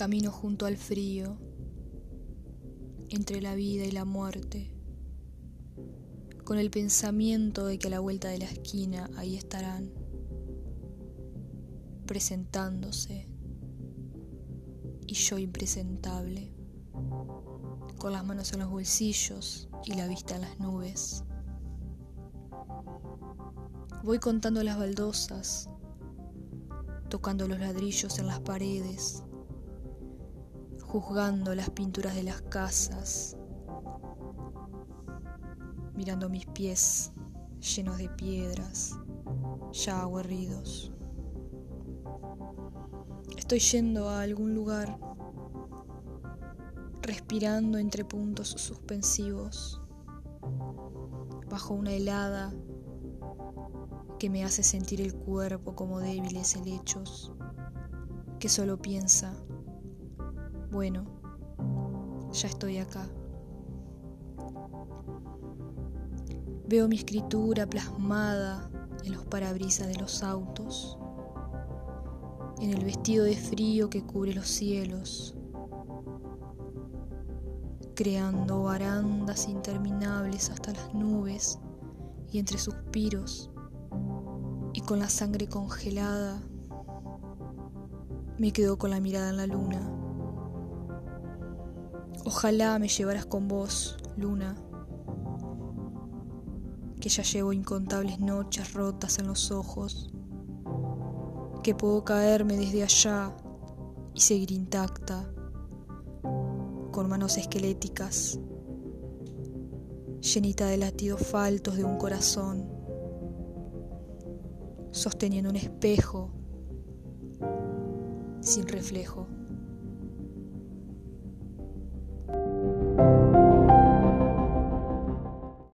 Camino junto al frío, entre la vida y la muerte, con el pensamiento de que a la vuelta de la esquina ahí estarán, presentándose, y yo impresentable, con las manos en los bolsillos y la vista en las nubes. Voy contando las baldosas, tocando los ladrillos en las paredes, juzgando las pinturas de las casas, mirando mis pies llenos de piedras, ya aguerridos. Estoy yendo a algún lugar, respirando entre puntos suspensivos, bajo una helada que me hace sentir el cuerpo como débiles helechos, que solo piensa bueno, ya estoy acá. Veo mi escritura plasmada en los parabrisas de los autos, en el vestido de frío que cubre los cielos, creando barandas interminables hasta las nubes y entre suspiros, y con la sangre congelada me quedo con la mirada en la luna. Ojalá me llevaras con vos, luna, que ya llevo incontables noches rotas en los ojos, que puedo caerme desde allá y seguir intacta, con manos esqueléticas, llenita de latidos faltos de un corazón, sosteniendo un espejo sin reflejo.